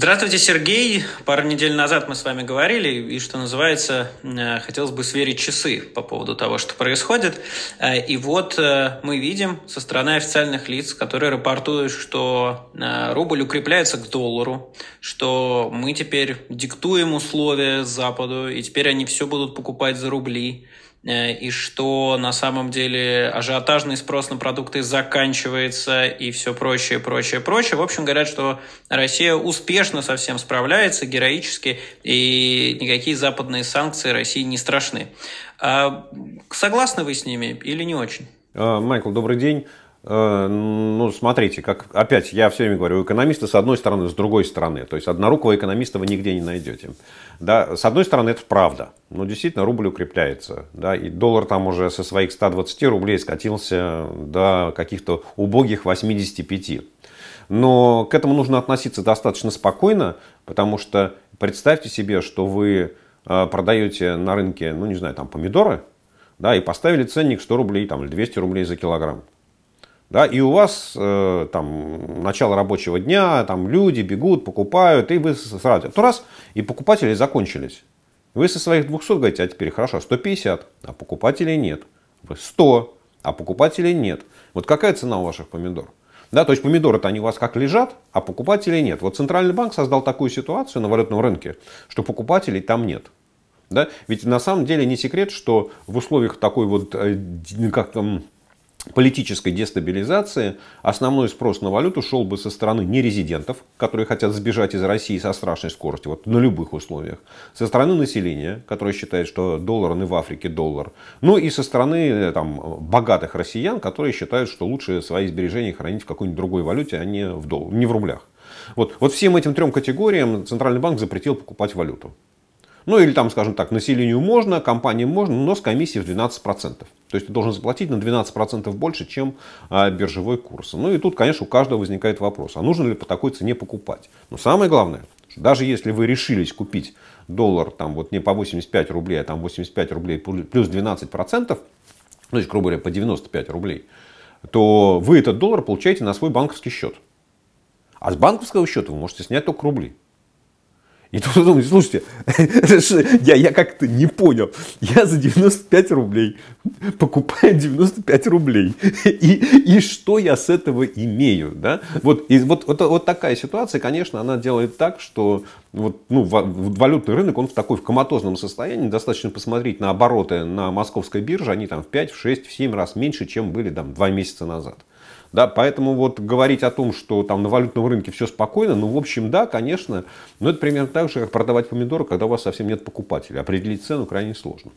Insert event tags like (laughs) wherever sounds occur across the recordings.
Здравствуйте, Сергей. Пару недель назад мы с вами говорили, и, что называется, э, хотелось бы сверить часы по поводу того, что происходит. Э, и вот э, мы видим со стороны официальных лиц, которые рапортуют, что рубль укрепляется к доллару, что мы теперь диктуем условия Западу, и теперь они все будут покупать за рубли. Э, и что на самом деле ажиотажный спрос на продукты заканчивается и все прочее, прочее, прочее. В общем, говорят, что Россия успешно со всем справляется, героически, и никакие западные санкции России не страшны. А согласны вы с ними или не очень? А, Майкл, добрый день. Э, ну, смотрите, как опять я все время говорю, экономисты с одной стороны, с другой стороны. То есть однорукого экономиста вы нигде не найдете. Да, с одной стороны, это правда. Но действительно, рубль укрепляется. Да, и доллар там уже со своих 120 рублей скатился до каких-то убогих 85. Но к этому нужно относиться достаточно спокойно, потому что представьте себе, что вы э, продаете на рынке, ну не знаю, там помидоры, да, и поставили ценник 100 рублей там, или 200 рублей за килограмм. Да, и у вас э, там начало рабочего дня, там люди бегут, покупают, и вы сразу, то раз, и покупатели закончились. Вы со своих 200 говорите, а теперь хорошо, 150, а покупателей нет. 100, а покупателей нет. Вот какая цена у ваших помидор? Да, то есть помидоры-то они у вас как лежат, а покупателей нет. Вот Центральный банк создал такую ситуацию на валютном рынке, что покупателей там нет. Да? Ведь на самом деле не секрет, что в условиях такой вот, э, как там, политической дестабилизации основной спрос на валюту шел бы со стороны нерезидентов, которые хотят сбежать из России со страшной скоростью, вот на любых условиях, со стороны населения, которое считает, что доллар и в Африке доллар, ну и со стороны там, богатых россиян, которые считают, что лучше свои сбережения хранить в какой-нибудь другой валюте, а не в, дол- не в рублях. Вот, вот всем этим трем категориям Центральный банк запретил покупать валюту. Ну или там, скажем так, населению можно, компаниям можно, но с комиссией в 12%. То есть ты должен заплатить на 12% больше, чем а, биржевой курс. Ну и тут, конечно, у каждого возникает вопрос, а нужно ли по такой цене покупать? Но самое главное, даже если вы решились купить доллар там вот не по 85 рублей, а там 85 рублей плюс 12%, то есть, грубо говоря, по 95 рублей, то вы этот доллар получаете на свой банковский счет. А с банковского счета вы можете снять только рубли. И тут думаю, слушайте, (laughs) я, я как-то не понял. Я за 95 рублей покупаю 95 рублей. (laughs) И, и что я с этого имею? Да? Вот, и вот, вот, вот такая ситуация, конечно, она делает так, что вот, ну, валютный рынок, он в такой в коматозном состоянии. Достаточно посмотреть на обороты на московской бирже. Они там в 5, в 6, в 7 раз меньше, чем были там 2 месяца назад. Да, поэтому вот говорить о том, что там на валютном рынке все спокойно, ну, в общем, да, конечно, но это примерно так же, как продавать помидоры, когда у вас совсем нет покупателей. Определить цену крайне сложно.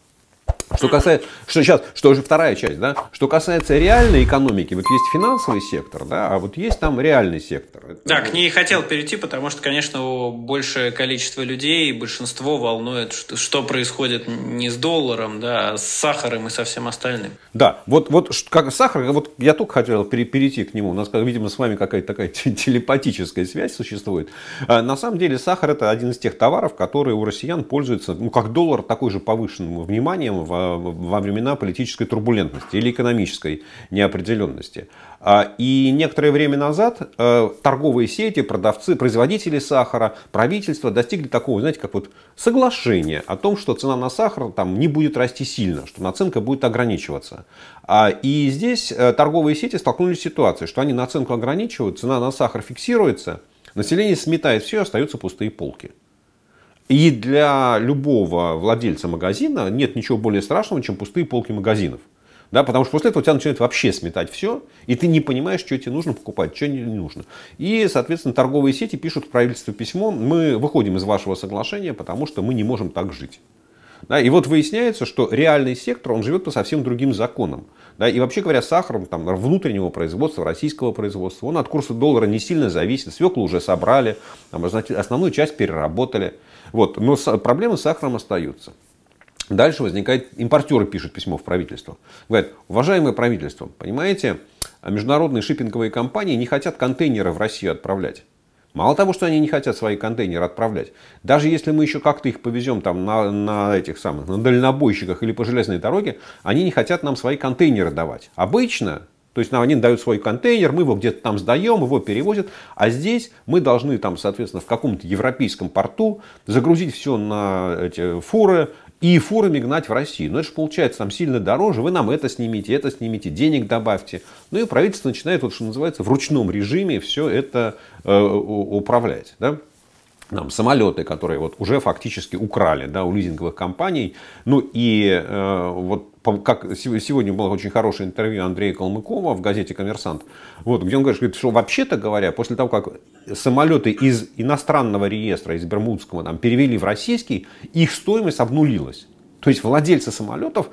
Что касается, что сейчас, что уже вторая часть, да, что касается реальной экономики, вот есть финансовый сектор, да, а вот есть там реальный сектор. Да, к ней хотел перейти, потому что, конечно, большее количество людей, большинство волнует, что, что происходит не с долларом, да, а с сахаром и со всем остальным. Да, вот, вот как сахар, вот я только хотел перейти к нему, у нас, видимо, с вами какая-то такая (laughs) телепатическая связь существует. А на самом деле сахар это один из тех товаров, которые у россиян пользуются, ну, как доллар, такой же повышенным вниманием в во времена политической турбулентности или экономической неопределенности. А, и некоторое время назад э, торговые сети, продавцы, производители сахара, правительство достигли такого, знаете, как вот соглашения о том, что цена на сахар там не будет расти сильно, что наценка будет ограничиваться. А, и здесь э, торговые сети столкнулись с ситуацией, что они наценку ограничивают, цена на сахар фиксируется, население сметает все, остаются пустые полки. И для любого владельца магазина нет ничего более страшного, чем пустые полки магазинов. Да, потому что после этого тебя начинает вообще сметать все, и ты не понимаешь, что тебе нужно покупать, что не нужно. И, соответственно, торговые сети пишут в правительство письмо, мы выходим из вашего соглашения, потому что мы не можем так жить. Да, и вот выясняется, что реальный сектор, он живет по совсем другим законам. Да, и вообще говоря, сахар там, внутреннего производства, российского производства, он от курса доллара не сильно зависит. Свеклу уже собрали, там, основную часть переработали. Вот. Но проблемы с сахаром остаются. Дальше возникает, импортеры пишут письмо в правительство. Говорят, уважаемое правительство, понимаете, международные шиппинговые компании не хотят контейнеры в Россию отправлять. Мало того, что они не хотят свои контейнеры отправлять, даже если мы еще как-то их повезем там на, на этих самых, на дальнобойщиках или по железной дороге, они не хотят нам свои контейнеры давать. Обычно То есть нам они дают свой контейнер, мы его где-то там сдаем, его перевозят, а здесь мы должны там, соответственно, в каком-то европейском порту загрузить все на эти фуры и фурами гнать в Россию. Но это же получается там сильно дороже, вы нам это снимите, это снимите, денег добавьте. Ну и правительство начинает, вот, что называется, в ручном режиме все это э, управлять. Да? там, самолеты, которые вот уже фактически украли да, у лизинговых компаний. Ну и э, вот как сегодня было очень хорошее интервью Андрея Калмыкова в газете «Коммерсант», вот, где он говорит, что вообще-то говоря, после того, как самолеты из иностранного реестра, из Бермудского, там, перевели в российский, их стоимость обнулилась. То есть владельцы самолетов,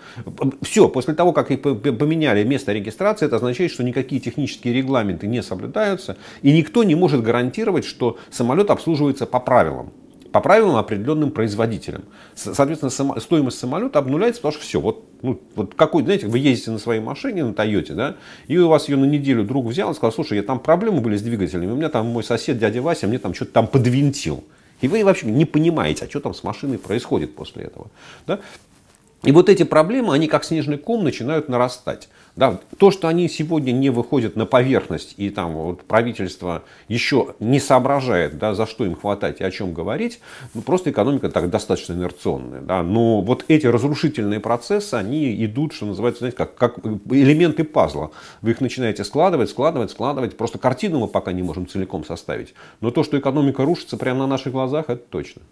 все, после того, как их поменяли место регистрации, это означает, что никакие технические регламенты не соблюдаются, и никто не может гарантировать, что самолет обслуживается по правилам по правилам определенным производителям. Соответственно, стоимость самолета обнуляется, потому что все, вот, ну, вот какой, знаете, вы ездите на своей машине, на Тойоте, да, и у вас ее на неделю друг взял и сказал, слушай, я там проблемы были с двигателями, у меня там мой сосед, дядя Вася, мне там что-то там подвинтил. И вы вообще не понимаете, а что там с машиной происходит после этого. Да? И вот эти проблемы, они как снежный ком начинают нарастать. Да, то, что они сегодня не выходят на поверхность, и там вот правительство еще не соображает, да, за что им хватать и о чем говорить, ну, просто экономика так достаточно инерционная. Да. Но вот эти разрушительные процессы, они идут, что называется, знаете, как, как элементы пазла. Вы их начинаете складывать, складывать, складывать. Просто картину мы пока не можем целиком составить. Но то, что экономика рушится прямо на наших глазах, это точно.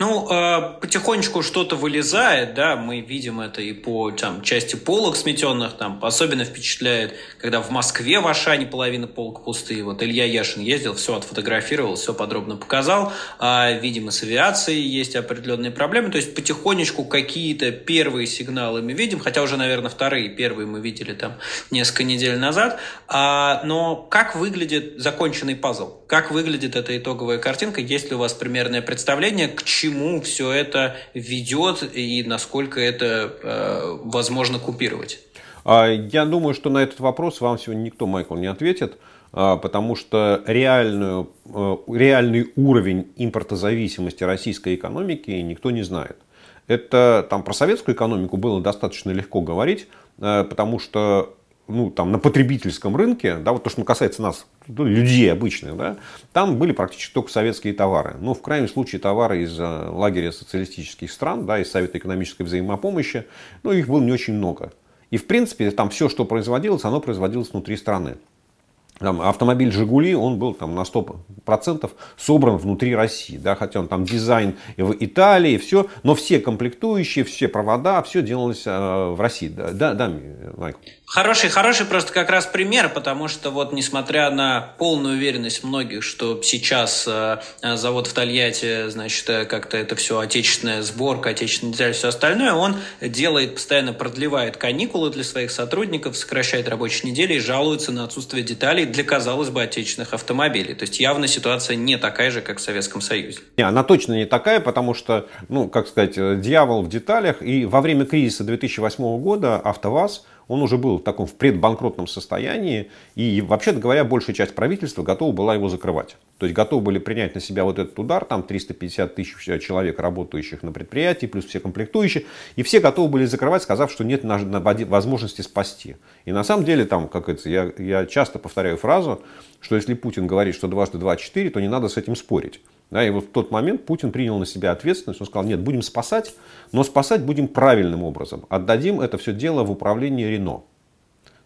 Ну, э, потихонечку что-то вылезает, да, мы видим это и по там, части полок сметенных, там, особенно впечатляет, когда в Москве в Ашане половина полок пустые. Вот Илья Яшин ездил, все отфотографировал, все подробно показал. А, видимо, с авиацией есть определенные проблемы, то есть потихонечку какие-то первые сигналы мы видим, хотя уже, наверное, вторые, первые мы видели там несколько недель назад. А, но как выглядит законченный пазл? Как выглядит эта итоговая картинка? Есть ли у вас примерное представление, к чему все это ведет и насколько это э, возможно купировать? А, я думаю, что на этот вопрос вам сегодня никто, Майкл, не ответит, а, потому что реальную, э, реальный уровень импортозависимости российской экономики никто не знает. Это там про советскую экономику было достаточно легко говорить, э, потому что ну, там, на потребительском рынке, да, вот то, что касается нас, ну, людей обычных, да, там были практически только советские товары. Ну, в крайнем случае, товары из э, лагеря социалистических стран, да, из Совета экономической взаимопомощи, ну, их было не очень много. И, в принципе, там все, что производилось, оно производилось внутри страны. Там, автомобиль «Жигули», он был там, на 100% собран внутри России. Да, хотя он там дизайн в Италии, все, но все комплектующие, все провода, все делалось э, в России. Да, да, да Майкл? Хороший, хороший просто как раз пример, потому что вот несмотря на полную уверенность многих, что сейчас э, завод в Тольятти, значит, э, как-то это все отечественная сборка, отечественная деталь, все остальное, он делает, постоянно продлевает каникулы для своих сотрудников, сокращает рабочие недели и жалуется на отсутствие деталей для, казалось бы, отечественных автомобилей. То есть явно ситуация не такая же, как в Советском Союзе. Не, она точно не такая, потому что, ну, как сказать, э, дьявол в деталях. И во время кризиса 2008 года АвтоВАЗ он уже был в таком в предбанкротном состоянии, и, вообще говоря, большая часть правительства готова была его закрывать. То есть готовы были принять на себя вот этот удар, там 350 тысяч человек, работающих на предприятии, плюс все комплектующие, и все готовы были закрывать, сказав, что нет возможности спасти. И на самом деле, там, как это, я, я часто повторяю фразу, что если Путин говорит, что дважды два четыре, то не надо с этим спорить. Да, и вот в тот момент Путин принял на себя ответственность, он сказал, нет, будем спасать, но спасать будем правильным образом. Отдадим это все дело в управление Рено.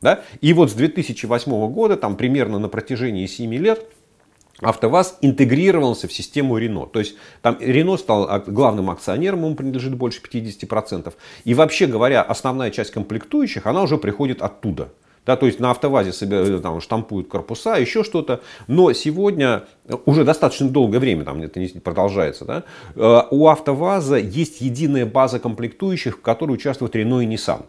Да? И вот с 2008 года, там примерно на протяжении 7 лет, АвтоВАЗ интегрировался в систему Рено. То есть там Рено стал главным акционером, ему принадлежит больше 50%. И вообще говоря, основная часть комплектующих, она уже приходит оттуда. Да, то есть на автовазе себе, э, там, штампуют корпуса, еще что-то. Но сегодня, э, уже достаточно долгое время, там это не продолжается, да, э, у автоваза есть единая база комплектующих, в которой участвуют Renault и Nissan.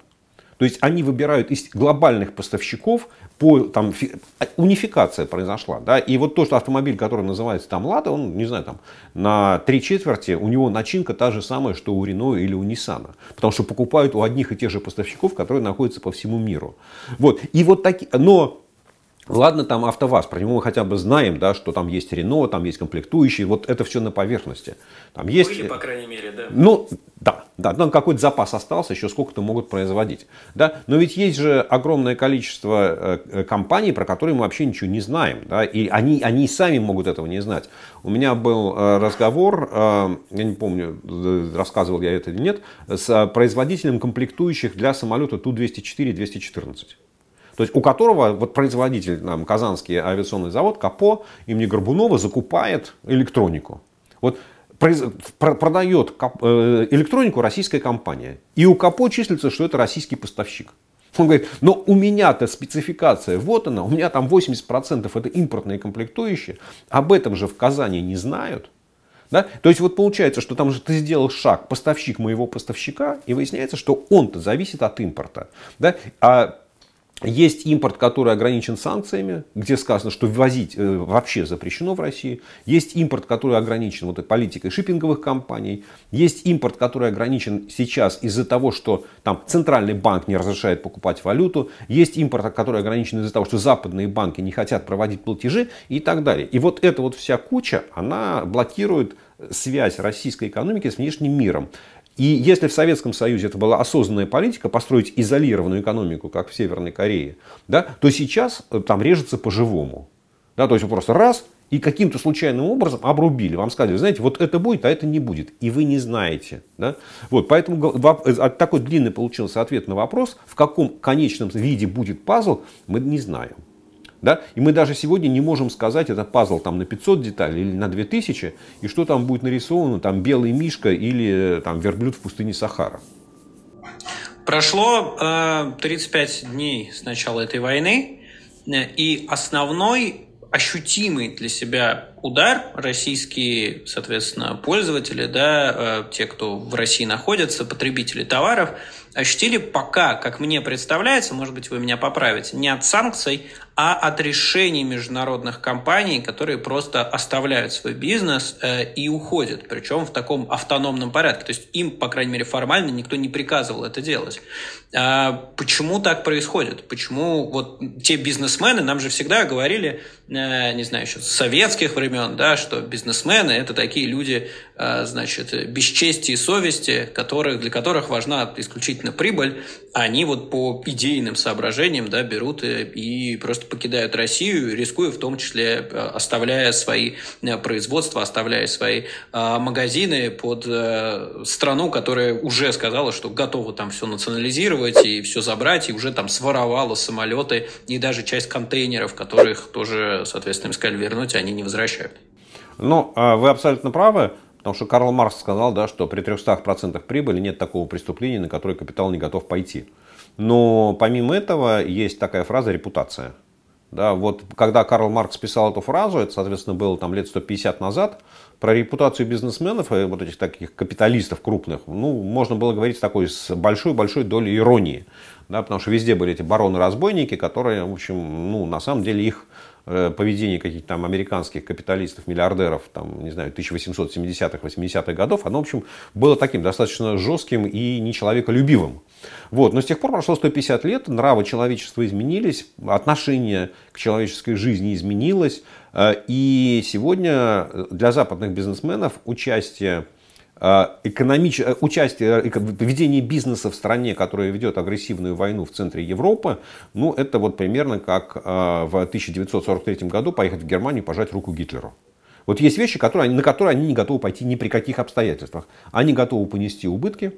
То есть они выбирают из глобальных поставщиков, по, там, фи, унификация произошла. Да? И вот то, что автомобиль, который называется там Лада, он, не знаю, там, на три четверти, у него начинка та же самая, что у Рено или у Ниссана. Потому что покупают у одних и тех же поставщиков, которые находятся по всему миру. Вот. И вот таки, но Ладно, там АвтоВАЗ, про него мы хотя бы знаем, да, что там есть Рено, там есть комплектующие, вот это все на поверхности. Там есть... Были, по крайней мере, да. Ну, да, да, там какой-то запас остался, еще сколько-то могут производить. Да? Но ведь есть же огромное количество э, компаний, про которые мы вообще ничего не знаем. Да? И они, они сами могут этого не знать. У меня был э, разговор, э, я не помню, рассказывал я это или нет, с производителем комплектующих для самолета Ту-204-214. То есть у которого вот производитель, там, Казанский авиационный завод, КАПО имени Горбунова закупает электронику. Вот продает э, электронику российская компания. И у КАПО числится, что это российский поставщик. Он говорит, но у меня-то спецификация, вот она, у меня там 80% это импортные комплектующие, об этом же в Казани не знают. Да? То есть вот получается, что там же ты сделал шаг, поставщик моего поставщика, и выясняется, что он-то зависит от импорта. Да? А есть импорт, который ограничен санкциями, где сказано, что ввозить э, вообще запрещено в России. Есть импорт, который ограничен вот, политикой шиппинговых компаний. Есть импорт, который ограничен сейчас из-за того, что там центральный банк не разрешает покупать валюту. Есть импорт, который ограничен из-за того, что западные банки не хотят проводить платежи и так далее. И вот эта вот вся куча, она блокирует связь российской экономики с внешним миром. И если в Советском Союзе это была осознанная политика, построить изолированную экономику, как в Северной Корее, да, то сейчас э, там режется по-живому. Да, то есть просто раз и каким-то случайным образом обрубили. Вам сказали, знаете, вот это будет, а это не будет. И вы не знаете. Да? Вот, поэтому э, такой длинный получился ответ на вопрос, в каком конечном виде будет пазл, мы не знаем. Да? И мы даже сегодня не можем сказать, это пазл там на 500 деталей или на 2000, и что там будет нарисовано, там белый мишка или там верблюд в пустыне Сахара. Прошло э, 35 дней с начала этой войны, э, и основной ощутимый для себя удар российские, соответственно, пользователи, да, э, те, кто в России находятся, потребители товаров, ощутили пока, как мне представляется, может быть, вы меня поправите, не от санкций, а от решений международных компаний, которые просто оставляют свой бизнес э, и уходят, причем в таком автономном порядке. То есть им, по крайней мере, формально никто не приказывал это делать. А почему так происходит? Почему вот те бизнесмены, нам же всегда говорили, э, не знаю, еще с советских времен, да, что бизнесмены – это такие люди, э, значит, без чести и совести, которых, для которых важна исключительно прибыль, они вот по идейным соображениям да, берут и, и просто просто покидают Россию, рискуя в том числе э, оставляя свои э, производства, оставляя свои э, магазины под страну, которая уже сказала, что готова там все национализировать и все забрать, и уже там своровала самолеты и даже часть контейнеров, которых тоже, соответственно, им сказали вернуть, они не возвращают. Ну, а вы абсолютно правы. Потому что Карл Маркс сказал, да, что при 300% прибыли нет такого преступления, на которое капитал не готов пойти. Но помимо этого есть такая фраза «репутация». Да, вот когда Карл Маркс писал эту фразу, это, соответственно, было там лет 150 назад, про репутацию бизнесменов и вот этих таких капиталистов крупных, ну, можно было говорить с такой с большой-большой долей иронии. Да, потому что везде были эти бароны-разбойники, которые, в общем, ну, на самом деле их поведение каких-то там американских капиталистов, миллиардеров, там, не знаю, 1870-х, 80-х годов, оно, в общем, было таким достаточно жестким и нечеловеколюбивым. Вот. Но с тех пор прошло 150 лет, нравы человечества изменились, отношение к человеческой жизни изменилось, э, и сегодня для западных бизнесменов участие экономич... Э, участие, э, ведение бизнеса в стране, которая ведет агрессивную войну в центре Европы, ну, это вот примерно как в 1943 году поехать в Германию пожать руку Гитлеру. Вот есть вещи, которые, на которые они не готовы пойти ни при каких обстоятельствах. Они готовы понести убытки,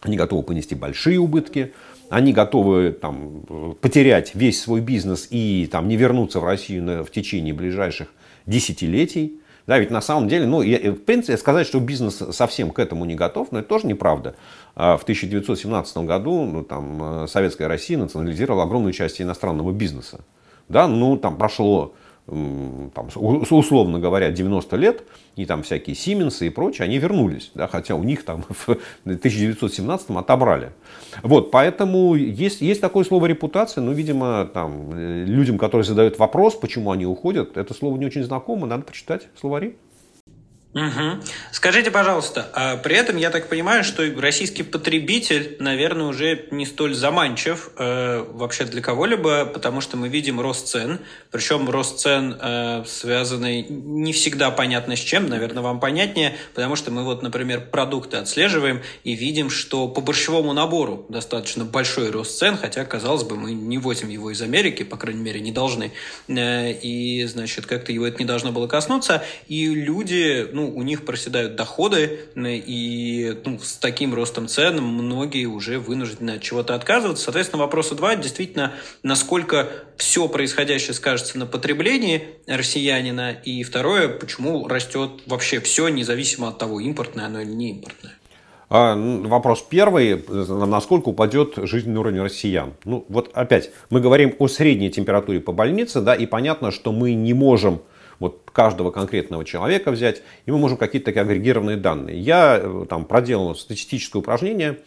они готовы понести большие убытки, они готовы там, потерять весь свой бизнес и там, не вернуться в Россию в течение ближайших десятилетий. Да, ведь на самом деле, ну, я, в принципе, сказать, что бизнес совсем к этому не готов, но это тоже неправда. А в 1917 году ну, там, э, Советская Россия национализировала огромную часть иностранного бизнеса. Да, ну, там прошло там, условно говоря, 90 лет, и там всякие Сименсы и прочие, они вернулись, да, хотя у них там (laughs) в 1917 отобрали. Вот, поэтому есть, есть такое слово репутация, но, видимо, там, э, людям, которые задают вопрос, почему они уходят, это слово не очень знакомо, надо почитать словари. Угу. Скажите, пожалуйста, а при этом я так понимаю, что российский потребитель, наверное, уже не столь заманчив э, вообще для кого-либо, потому что мы видим рост цен, причем рост цен э, связанный не всегда понятно с чем, наверное, вам понятнее, потому что мы вот, например, продукты отслеживаем и видим, что по борщевому набору достаточно большой рост цен, хотя, казалось бы, мы не возим его из Америки, по крайней мере, не должны, э, и, значит, как-то его это не должно было коснуться, и люди, ну, у них проседают доходы, и ну, с таким ростом цен многие уже вынуждены от чего-то отказываться. Соответственно, вопрос два, действительно, насколько все происходящее скажется на потреблении россиянина, и второе, почему растет вообще все, независимо от того, импортное оно или не импортное. А, вопрос первый, насколько упадет жизненный уровень россиян. Ну вот опять, мы говорим о средней температуре по больнице, да, и понятно, что мы не можем вот каждого конкретного человека взять, и мы можем какие-то такие агрегированные данные. Я э, там проделал статистическое упражнение,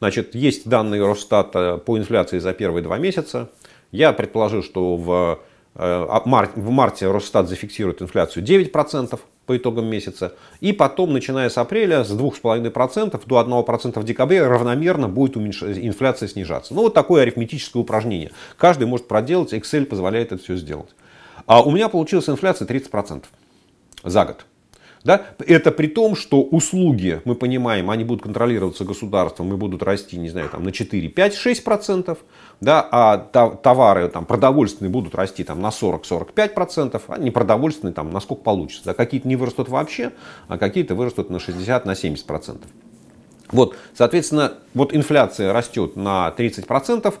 значит, есть данные Росстата по инфляции за первые два месяца. Я предположил, что в, э, а, в марте Росстат зафиксирует инфляцию 9% по итогам месяца. И потом, начиная с апреля, с 2,5% до 1% в декабре равномерно будет уменьш... инфляция снижаться. Ну, вот такое арифметическое упражнение. Каждый может проделать, Excel позволяет это все сделать. А у меня получилась инфляция 30% за год. Да? Это при том, что услуги, мы понимаем, они будут контролироваться государством и будут расти, не знаю, там, на 4, 5, 6%, да? а товары там, продовольственные будут расти там, на 40-45%, а непродовольственные там, насколько получится. Да? Какие-то не вырастут вообще, а какие-то вырастут на 60-70%. На 70%. Вот, соответственно, вот инфляция растет на 30%,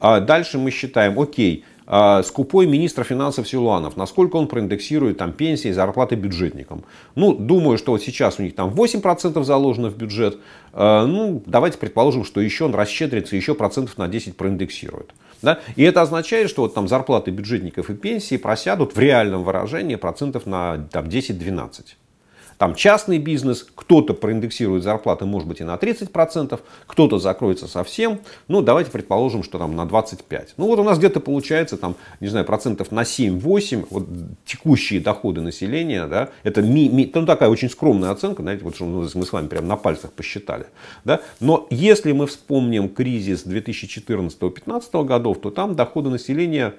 а дальше мы считаем, окей, скупой министр финансов Силуанов, насколько он проиндексирует там пенсии и зарплаты бюджетникам. Ну, думаю, что вот сейчас у них там 8% заложено в бюджет. А, ну, давайте предположим, что еще он расщедрится, еще процентов на 10 проиндексирует. Да? И это означает, что вот там зарплаты бюджетников и пенсии просядут в реальном выражении процентов на там, 10-12. Там частный бизнес, кто-то проиндексирует зарплаты, может быть, и на 30%, кто-то закроется совсем. Ну, давайте предположим, что там на 25%. Ну, вот у нас где-то получается, там, не знаю, процентов на 7-8, вот текущие доходы населения, да, это ми, ми, ну, такая очень скромная оценка, знаете, вот что мы с вами прямо на пальцах посчитали. Да? Но если мы вспомним кризис 2014-2015 годов, то там доходы населения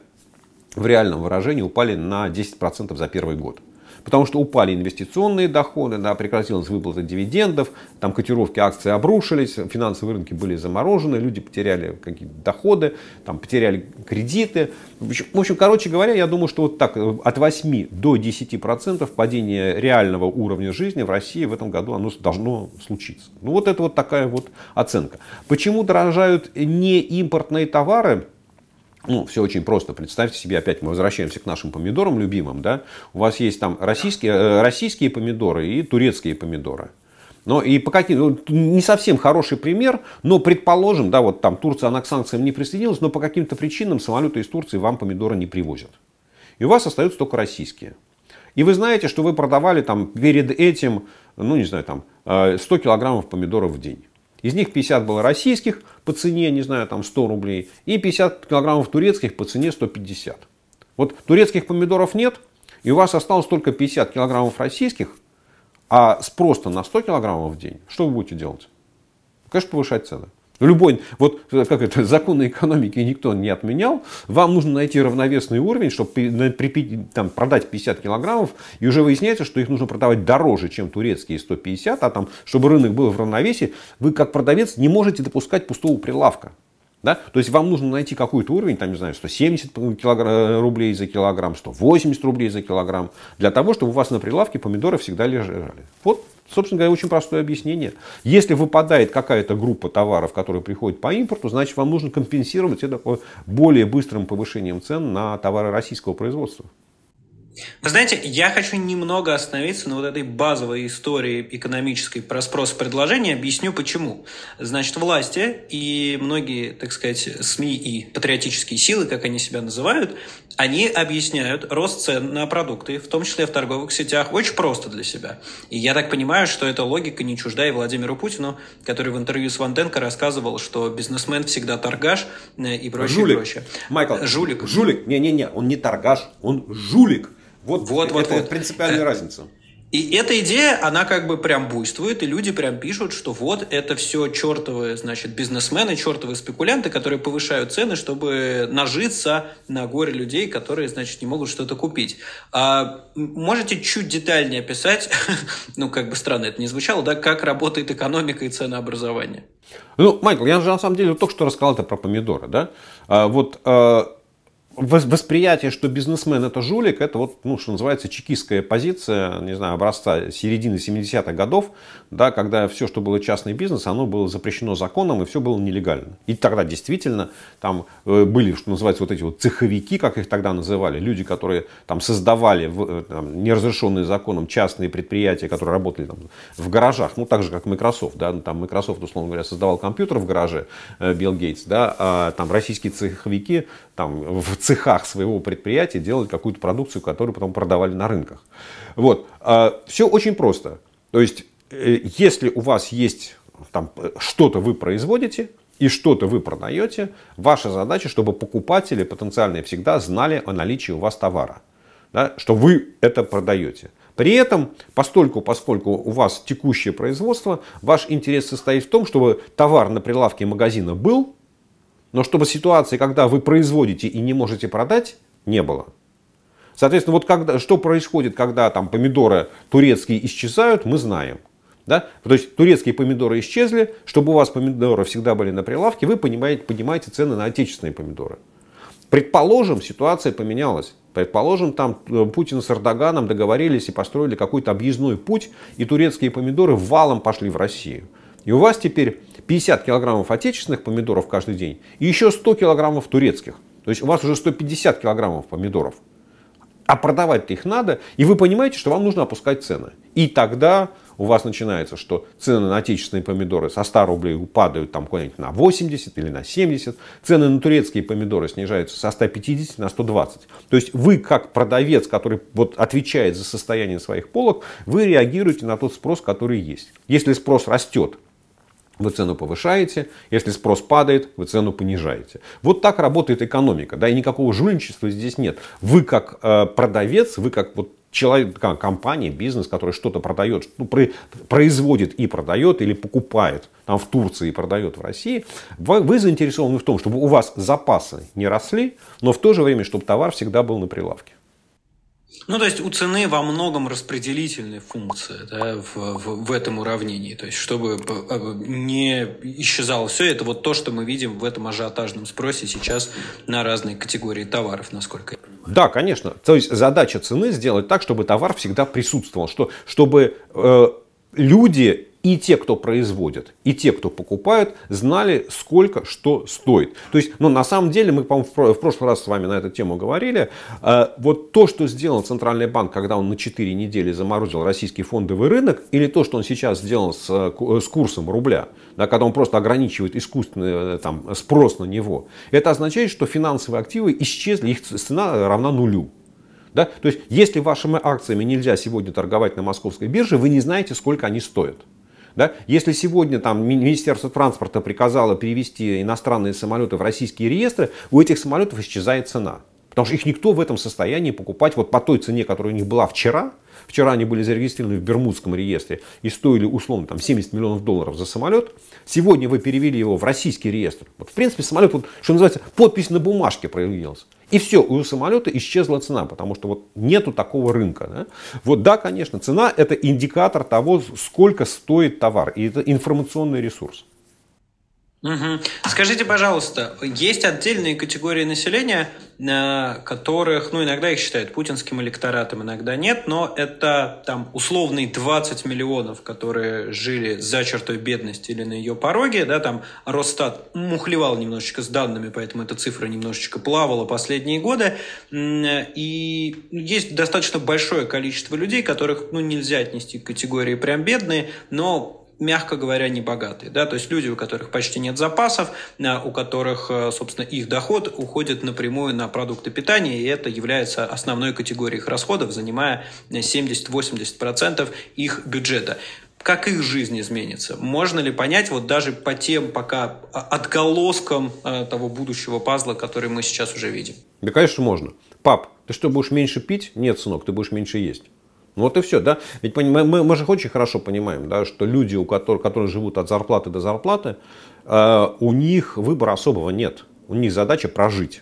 в реальном выражении упали на 10% за первый год потому что упали инвестиционные доходы, да, прекратилась выплата дивидендов, там котировки акций обрушились, финансовые рынки были заморожены, люди потеряли какие-то доходы, там, потеряли кредиты. В общем, короче говоря, я думаю, что вот так от 8 до 10 процентов падения реального уровня жизни в России в этом году оно должно случиться. Ну вот это вот такая вот оценка. Почему дорожают не импортные товары? Ну, все очень просто. Представьте себе, опять мы возвращаемся к нашим помидорам любимым. Да? У вас есть там российские, э, российские помидоры и турецкие помидоры. Но и по каким, ну, не совсем хороший пример, но предположим, да, вот там Турция, она к санкциям не присоединилась, но по каким-то причинам самолеты из Турции вам помидоры не привозят. И у вас остаются только российские. И вы знаете, что вы продавали там перед этим, ну не знаю, там 100 э, килограммов помидоров в день. Из них 50 было российских по цене, не знаю, там 100 рублей. И 50 килограммов турецких по цене 150. Вот турецких помидоров нет, и у вас осталось только 50 килограммов российских, а спрос на 100 килограммов в день. Что вы будете делать? Конечно, повышать цены. Любой, вот как это, (laughs) законы экономики никто не отменял. Вам нужно найти равновесный уровень, чтобы при, там, продать 50 килограммов. И уже выясняется, что их нужно продавать дороже, чем турецкие 150. А там, чтобы рынок был в равновесии, вы как продавец не можете допускать пустого прилавка. Да? То есть вам нужно найти какой-то уровень, там, не знаю, 170 килограмм, рублей за килограмм, 180 рублей за килограмм, для того, чтобы у вас на прилавке помидоры всегда лежали. Вот Собственно говоря, очень простое объяснение. Если выпадает какая-то группа товаров, которые приходят по импорту, значит вам нужно компенсировать это более быстрым повышением цен на товары российского производства. Вы знаете, я хочу немного остановиться на вот этой базовой истории экономической про спрос и предложение. Объясню почему. Значит, власти и многие, так сказать, СМИ и патриотические силы, как они себя называют, они объясняют рост цен на продукты, в том числе в торговых сетях, очень просто для себя. И я так понимаю, что эта логика не чужда и Владимиру Путину, который в интервью с Ванденко рассказывал, что бизнесмен всегда торгаш э, и прочее, жулик. прочее. Майкл, жулик. Жулик. Не-не-не, он не торгаш, он жулик. Вот, вот, вот, это вот. принципиальная э, разница. И эта идея, она как бы прям буйствует, и люди прям пишут, что вот это все чертовые, значит, бизнесмены, чертовые спекулянты, которые повышают цены, чтобы нажиться на горе людей, которые, значит, не могут что-то купить. А можете чуть детальнее описать, (laughs) ну, как бы странно это не звучало, да, как работает экономика и ценообразование? Ну, Майкл, я же на самом деле только что рассказал это про помидоры, да? А, вот а восприятие, что бизнесмен это жулик, это вот, ну, что называется, чекистская позиция, не знаю, образца середины 70-х годов, да, когда все, что было частный бизнес, оно было запрещено законом, и все было нелегально. И тогда действительно там э, были, что называется, вот эти вот цеховики, как их тогда называли, люди, которые там создавали э, там, неразрешенные законом частные предприятия, которые работали там, в гаражах, ну, так же, как Microsoft, да, ну, там Microsoft, условно говоря, создавал компьютер в гараже, э, Билл Гейтс, да, а там российские цеховики там в цехах своего предприятия делали какую-то продукцию, которую потом продавали на рынках. Вот. А, Все очень просто. То есть, э, если у вас есть там, что-то вы производите, и что-то вы продаете, ваша задача, чтобы покупатели потенциальные всегда знали о наличии у вас товара. Да, что вы это продаете. При этом, постольку, поскольку у вас текущее производство, ваш интерес состоит в том, чтобы товар на прилавке магазина был, но чтобы ситуации, когда вы производите и не можете продать, не было. Соответственно, вот когда, что происходит, когда там помидоры турецкие исчезают, мы знаем. Да? То есть турецкие помидоры исчезли, чтобы у вас помидоры всегда были на прилавке, вы понимаете, поднимаете цены на отечественные помидоры. Предположим, ситуация поменялась. Предположим, там э, Путин с Эрдоганом договорились и построили какой-то объездной путь, и турецкие помидоры валом пошли в Россию. И у вас теперь 50 килограммов отечественных помидоров каждый день и еще 100 килограммов турецких. То есть у вас уже 150 килограммов помидоров. А продавать-то их надо, и вы понимаете, что вам нужно опускать цены. И тогда у вас начинается, что цены на отечественные помидоры со 100 рублей упадают там куда-нибудь на 80 или на 70. Цены на турецкие помидоры снижаются со 150 на 120. То есть вы, как продавец, который вот отвечает за состояние своих полок, вы реагируете на тот спрос, который есть. Если спрос растет, вы цену повышаете, если спрос падает, вы цену понижаете. Вот так работает экономика, да, и никакого жульничества здесь нет. Вы как э, продавец, вы как вот человек, компания, бизнес, который что-то продает, ну, производит и продает, или покупает там в Турции и продает в России, вы, вы заинтересованы в том, чтобы у вас запасы не росли, но в то же время, чтобы товар всегда был на прилавке. Ну, то есть у цены во многом распределительная функция да, в, в, в этом уравнении. То есть, чтобы э, не исчезало все, это вот то, что мы видим в этом ажиотажном спросе сейчас на разные категории товаров, насколько я понимаю. Да, конечно. То есть задача цены сделать так, чтобы товар всегда присутствовал, что, чтобы э, люди и те, кто производит, и те, кто покупают, знали, сколько что стоит. То есть, ну, на самом деле, мы, по-моему, в прошлый раз с вами на эту тему говорили, э, вот то, что сделал Центральный банк, когда он на 4 недели заморозил российский фондовый рынок, или то, что он сейчас сделал с, э, с курсом рубля, да, когда он просто ограничивает искусственный э, там, спрос на него, это означает, что финансовые активы исчезли, их цена равна нулю. Да? То есть, если вашими акциями нельзя сегодня торговать на московской бирже, вы не знаете, сколько они стоят. Да? Если сегодня там, Министерство транспорта приказало перевести иностранные самолеты в российские реестры, у этих самолетов исчезает цена. Потому что их никто в этом состоянии покупать вот по той цене, которая у них была вчера. Вчера они были зарегистрированы в Бермудском реестре и стоили условно там, 70 миллионов долларов за самолет. Сегодня вы перевели его в российский реестр. Вот, в принципе, самолет, вот, что называется, подпись на бумажке проявилась. И все, у самолета исчезла цена, потому что вот нету такого рынка. Да? Вот да, конечно, цена это индикатор того, сколько стоит товар. И это информационный ресурс. Угу. Скажите, пожалуйста, есть отдельные категории населения, э, которых, ну, иногда их считают путинским электоратом, иногда нет, но это там условные 20 миллионов, которые жили за чертой бедности или на ее пороге, да, там Росстат мухлевал немножечко с данными, поэтому эта цифра немножечко плавала последние годы, и есть достаточно большое количество людей, которых, ну, нельзя отнести к категории прям бедные, но мягко говоря, не богатые. Да? То есть люди, у которых почти нет запасов, а, у которых, э, собственно, их доход уходит напрямую на продукты питания, и это является основной категорией их расходов, занимая 70-80% их бюджета как их жизнь изменится? Можно ли понять вот даже по тем пока отголоскам э, того будущего пазла, который мы сейчас уже видим? Да, конечно, можно. Пап, ты что, будешь меньше пить? Нет, сынок, ты будешь меньше есть. Вот и все, да. Ведь мы, мы, мы же очень хорошо понимаем, да, что люди, у которых, которые живут от зарплаты до зарплаты, э, у них выбора особого нет. У них задача прожить.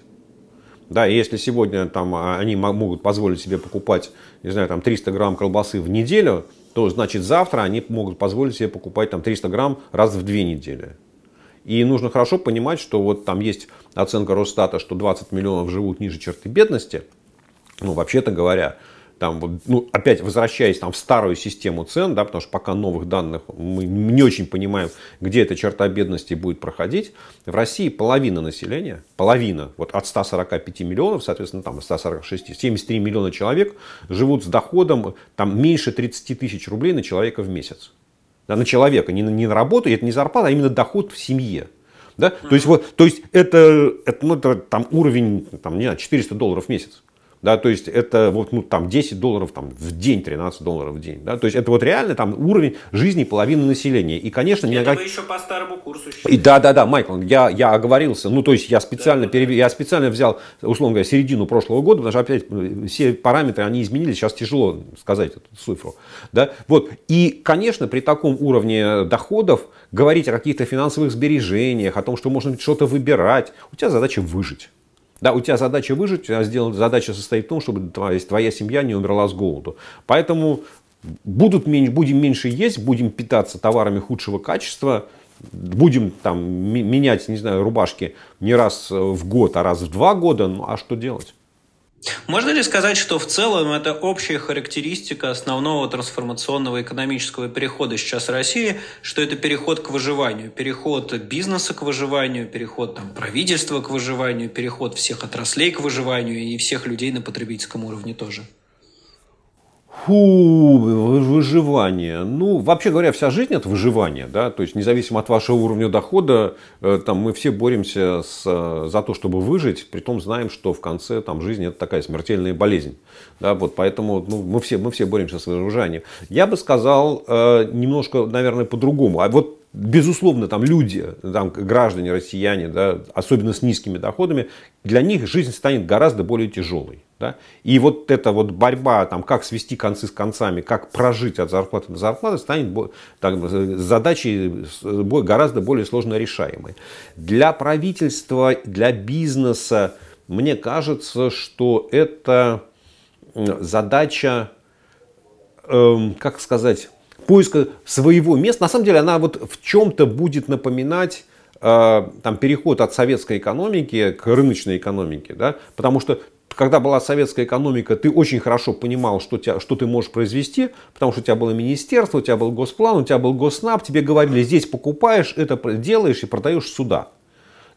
Да, и если сегодня там, а, они могут позволить себе покупать, не знаю, там 300 грамм колбасы в неделю, то значит завтра они могут позволить себе покупать там 300 грамм раз в две недели. И нужно хорошо понимать, что вот там есть оценка Росстата, что 20 миллионов живут ниже черты бедности. Ну, вообще-то говоря, там, ну, опять возвращаясь там, в старую систему цен, да, потому что пока новых данных мы не очень понимаем, где эта черта бедности будет проходить, в России половина населения, половина, вот от 145 миллионов, соответственно, там 146, 73 миллиона человек живут с доходом там, меньше 30 тысяч рублей на человека в месяц. Да, на человека, не на, не на работу, это не зарплата, а именно доход в семье. Да? Mm-hmm. То есть, вот, то есть это, это, ну, это там, уровень там, не знаю, 400 долларов в месяц. Да, то есть это вот, ну, там 10 долларов там, в день, 13 долларов в день. Да, то есть это вот реально там уровень жизни половины населения. И, конечно, это никак... еще по старому курсу. И, да, да, да, Майкл, я, я оговорился. Ну, то есть я специально, да, перев... я специально взял, условно говоря, середину прошлого года, потому что опять э, все параметры, они изменились. Сейчас тяжело сказать эту цифру. Да? Вот. И, конечно, при таком уровне доходов говорить о каких-то финансовых сбережениях, о том, что можно что-то выбирать, у тебя задача выжить. Да, у тебя задача выжить, сделать, задача состоит в том, чтобы твоя, твоя семья не умерла с голоду. Поэтому будут, будем меньше есть, будем питаться товарами худшего качества, будем там менять, не знаю, рубашки не раз в год, а раз в два года, ну а что делать? Можно ли сказать, что в целом это общая характеристика основного трансформационного экономического перехода сейчас России, что это переход к выживанию, переход бизнеса к выживанию, переход там, правительства к выживанию, переход всех отраслей к выживанию и всех людей на потребительском уровне тоже? Фу, выживание. Ну, вообще говоря, вся жизнь это выживание, да, то есть независимо от вашего уровня дохода, э, там мы все боремся с, э, за то, чтобы выжить, при том знаем, что в конце там жизни это такая смертельная болезнь, да, вот поэтому ну, мы все мы все боремся с выживанием. Я бы сказал э, немножко, наверное, по-другому. А вот безусловно, там люди, там, граждане, россияне, да, особенно с низкими доходами, для них жизнь станет гораздо более тяжелой. Да? И вот эта вот борьба, там, как свести концы с концами, как прожить от зарплаты до зарплаты, станет так, задачей гораздо более сложно решаемой. Для правительства, для бизнеса, мне кажется, что это задача, эм, как сказать, поиска своего места. На самом деле она вот в чем-то будет напоминать э, там, переход от советской экономики к рыночной экономике. Да? Потому что когда была советская экономика, ты очень хорошо понимал, что, тебя, что ты можешь произвести, потому что у тебя было министерство, у тебя был госплан, у тебя был госнаб, тебе говорили, здесь покупаешь, это делаешь и продаешь сюда.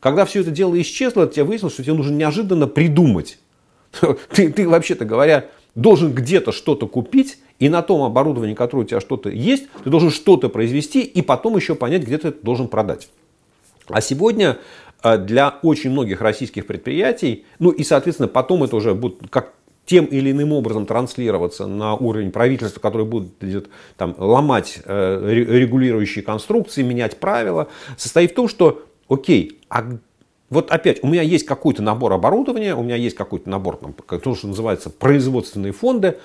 Когда все это дело исчезло, тебе выяснилось, что тебе нужно неожиданно придумать. (laughs) Ты, ты вообще-то говоря, должен где-то что-то купить, и на том оборудовании, которое у тебя что-то есть, ты должен что-то произвести, и потом еще понять, где ты это должен продать. А сегодня для очень многих российских предприятий, ну и, соответственно, потом это уже будет как тем или иным образом транслироваться на уровень правительства, которое будет там, ломать э, регулирующие конструкции, менять правила, состоит в том, что, окей, а вот опять, у меня есть какой-то набор оборудования, у меня есть какой-то набор, там, то, что называется производственные фонды,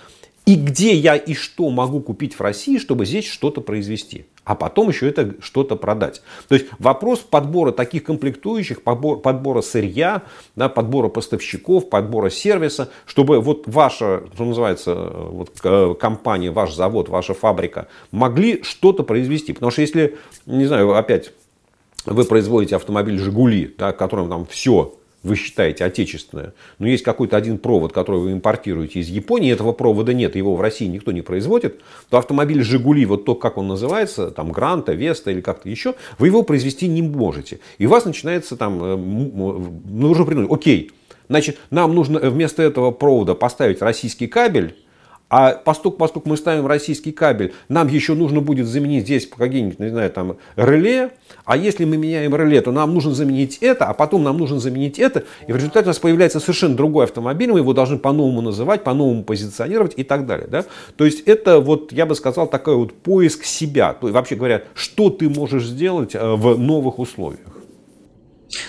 и где я и что могу купить в России, чтобы здесь что-то произвести, а потом еще это что-то продать. То есть вопрос подбора таких комплектующих, подбор, подбора сырья, да, подбора поставщиков, подбора сервиса, чтобы вот ваша, что называется, вот, компания, ваш завод, ваша фабрика могли что-то произвести. Потому что если, не знаю, опять вы производите автомобиль «Жигули», да, которым там все вы считаете отечественное, но есть какой-то один провод, который вы импортируете из Японии, этого провода нет, его в России никто не производит, то автомобиль «Жигули», вот то, как он называется, там «Гранта», «Веста» или как-то еще, вы его произвести не можете. И у вас начинается там, э, нужно придумать, окей, значит, нам нужно вместо этого провода поставить российский кабель, а поскольку, поскольку мы ставим российский кабель, нам еще нужно будет заменить здесь какие-нибудь, не знаю, там реле. А если мы меняем реле, то нам нужно заменить это, а потом нам нужно заменить это. И в результате у нас появляется совершенно другой автомобиль, мы его должны по-новому называть, по-новому позиционировать и так далее. Да? То есть это, вот, я бы сказал, такой вот поиск себя. То есть, вообще говоря, что ты можешь сделать э, в новых условиях.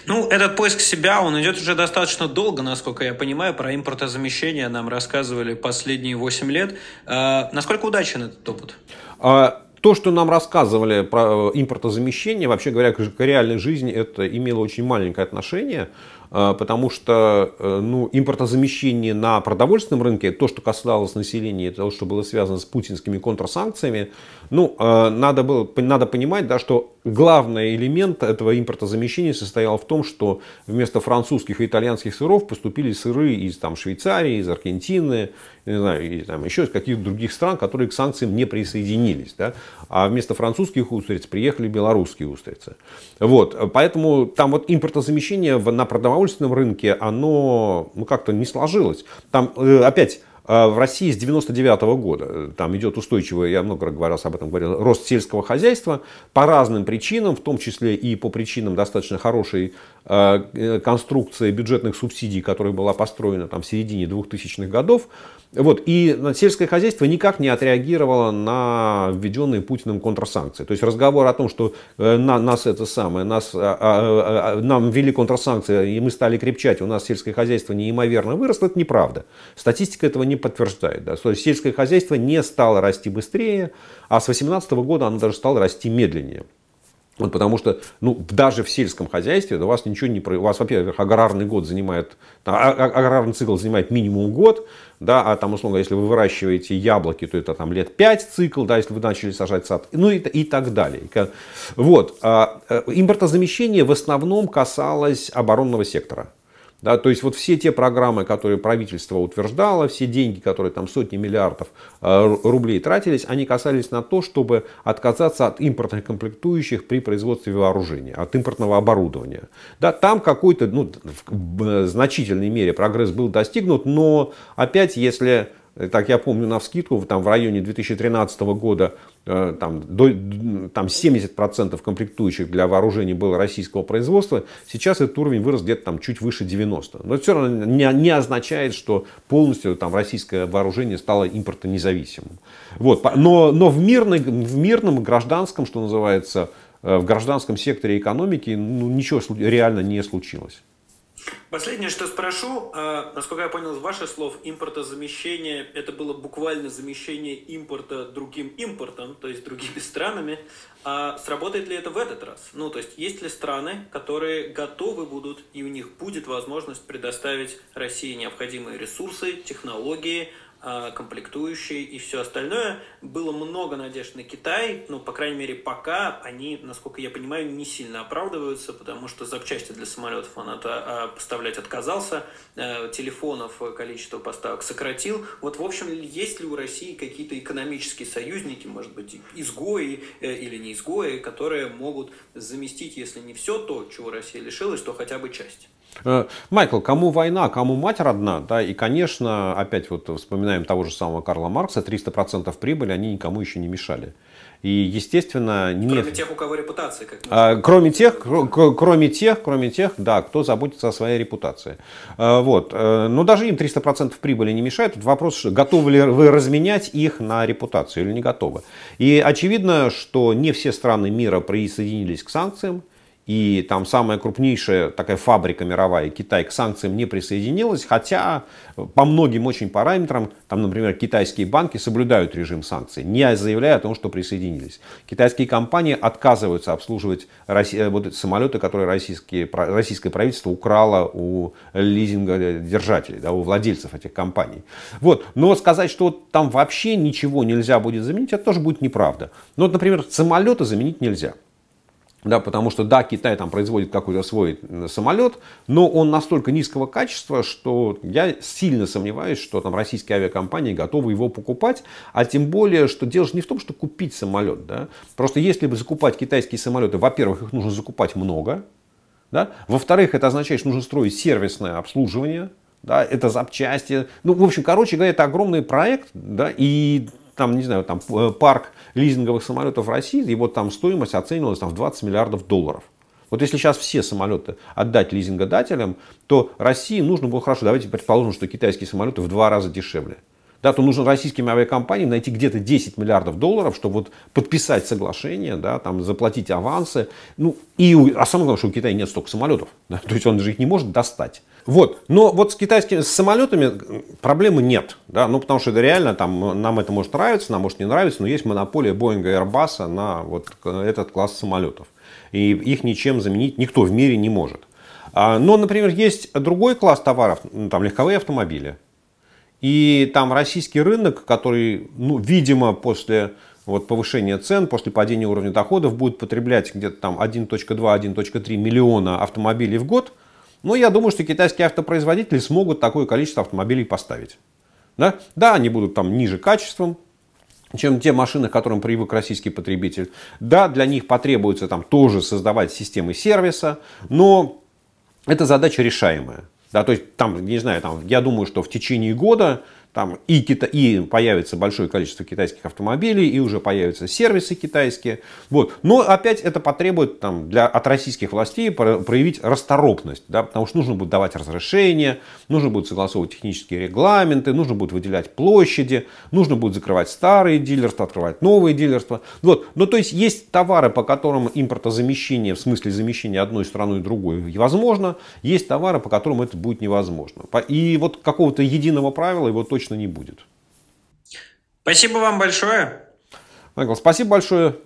Ну, этот поиск себя, он идет уже достаточно долго, насколько я понимаю. Про импортозамещение нам рассказывали последние 8 лет. А, насколько удачен этот опыт? А, то, что нам рассказывали про э, импортозамещение, вообще говоря, к реальной жизни это имело очень маленькое отношение. А, потому что э, ну, импортозамещение на продовольственном рынке, то, что касалось населения, то, что было связано с путинскими контрсанкциями, ну, э, надо, было, надо понимать, да, что главный элемент этого импортозамещения состоял в том, что вместо французских и итальянских сыров поступили сыры из там, Швейцарии, из Аргентины, не знаю, и, там, еще из каких-то других стран, которые к санкциям не присоединились. Да? А вместо французских устриц приехали белорусские устрицы. Вот, поэтому там вот импортозамещение на продовольственном рынке, оно ну, как-то не сложилось. Там э, опять а в России с 99 -го года там идет устойчивый, я много раз об этом говорил, рост сельского хозяйства по разным причинам, в том числе и по причинам достаточно хорошей э, конструкции бюджетных субсидий, которая была построена там в середине 2000-х годов. Вот, и сельское хозяйство никак не отреагировало на введенные Путиным контрсанкции. То есть разговор о том, что э, на, нас это самое, нас, а, а, а, нам ввели контрсанкции, и мы стали крепчать, у нас сельское хозяйство неимоверно выросло, это неправда. Статистика этого не подтверждает. Да. То есть сельское хозяйство не стало расти быстрее, а с 2018 года оно даже стало расти медленнее. Вот потому что ну, даже в сельском хозяйстве у вас ничего не... У вас, во-первых, аграрный год занимает... Аграрный цикл занимает минимум год, да, а там, условно, если вы выращиваете яблоки, то это там лет 5 цикл, да, если вы начали сажать сад, ну и, и так далее. Вот. А, э, импортозамещение в основном касалось оборонного сектора. Да, то есть вот все те программы, которые правительство утверждало, все деньги, которые там сотни миллиардов э, рублей тратились, они касались на то, чтобы отказаться от импортных комплектующих при производстве вооружения, от импортного оборудования. Да, там какой-то ну, в значительной мере прогресс был достигнут, но опять если так я помню на вскидку, там в районе 2013 года э, там, до, там 70% комплектующих для вооружений было российского производства, сейчас этот уровень вырос где-то там чуть выше 90. Но это все равно не, не означает, что полностью там российское вооружение стало импортонезависимым. Вот. Но, но в, мирной, в мирном гражданском, что называется, э, в гражданском секторе экономики ну, ничего реально не случилось. Последнее, что спрошу, э, насколько я понял из ваших слов, импортозамещение – это было буквально замещение импорта другим импортом, то есть другими (laughs) странами. А сработает ли это в этот раз? Ну, то есть есть ли страны, которые готовы будут, и у них будет возможность предоставить России необходимые ресурсы, технологии, комплектующие и все остальное. Было много надежд на Китай, но, по крайней мере, пока они, насколько я понимаю, не сильно оправдываются, потому что запчасти для самолетов он это а, поставлять отказался, а, телефонов количество поставок сократил. Вот, в общем, есть ли у России какие-то экономические союзники, может быть, изгои э, или не изгои, которые могут заместить, если не все то, чего Россия лишилась, то хотя бы часть? Э, Майкл, кому война, кому мать родна, да, и, конечно, опять вот вспоминаем того же самого Карла Маркса, 300% прибыли, они никому еще не мешали. И, естественно, не... Кроме тех, у кого репутация. Как а, кроме тех, кроме тех, кроме тех, да, кто заботится о своей репутации. А, вот. Э, но даже им 300% прибыли не мешает. Тут вопрос, готовы ли вы разменять их на репутацию или не готовы. И очевидно, что не все страны мира присоединились к санкциям. И там самая крупнейшая такая фабрика мировая, Китай, к санкциям не присоединилась, хотя по многим очень параметрам, там, например, китайские банки соблюдают режим санкций, не заявляя о том, что присоединились. Китайские компании отказываются обслуживать Россия, вот самолеты, которые российские, российское правительство украло у лизингодержателей, да, у владельцев этих компаний. Вот. Но сказать, что там вообще ничего нельзя будет заменить, это тоже будет неправда. Но, вот, например, самолеты заменить нельзя. Да, потому что, да, Китай там производит какой-то свой самолет, но он настолько низкого качества, что я сильно сомневаюсь, что там российские авиакомпании готовы его покупать. А тем более, что дело же не в том, что купить самолет. Да? Просто если бы закупать китайские самолеты, во-первых, их нужно закупать много. Да? Во-вторых, это означает, что нужно строить сервисное обслуживание. Да? Это запчасти. Ну, в общем, короче говоря, это огромный проект. Да? И там, не знаю, там э, парк лизинговых самолетов России, его там стоимость оценивалась там, в 20 миллиардов долларов. Вот если сейчас все самолеты отдать лизингодателям, то России нужно было хорошо, давайте предположим, что китайские самолеты в два раза дешевле. Да, то нужно российским авиакомпаниям найти где-то 10 миллиардов долларов, чтобы вот подписать соглашение, да, там, заплатить авансы. Ну, и, а самое главное, что у Китая нет столько самолетов. (laughs) Да, то есть он же их не может достать. Вот. Но вот с китайскими с самолетами проблемы нет. Да? Ну, потому что это реально, там, нам это может нравиться, нам может не нравиться, но есть монополия Боинга и Airbus на вот этот класс самолетов. И их ничем заменить никто в мире не может. А, но, например, есть другой класс товаров, там легковые автомобили. И там российский рынок, который, ну, видимо, после вот повышения цен, после падения уровня доходов будет потреблять где-то там 1.2-1.3 миллиона автомобилей в год. Но я думаю, что китайские автопроизводители смогут такое количество автомобилей поставить. Да, да они будут там ниже качеством, чем те машины, к которым привык российский потребитель. Да, для них потребуется там тоже создавать системы сервиса, но это задача решаемая. Да, то есть, там, не знаю, там, я думаю, что в течение года там и, кита... и появится большое количество китайских автомобилей, и уже появятся сервисы китайские. Вот. Но опять это потребует там, для, от российских властей проявить расторопность, да, потому что нужно будет давать разрешения, нужно будет согласовывать технические регламенты, нужно будет выделять площади, нужно будет закрывать старые дилерства, открывать новые дилерства. Вот. Ну, то есть есть товары, по которым импортозамещение, в смысле замещения одной страной другой, возможно, есть товары, по которым это будет невозможно. И вот какого-то единого правила его точно точно не будет. Спасибо вам большое. Майкл, спасибо большое.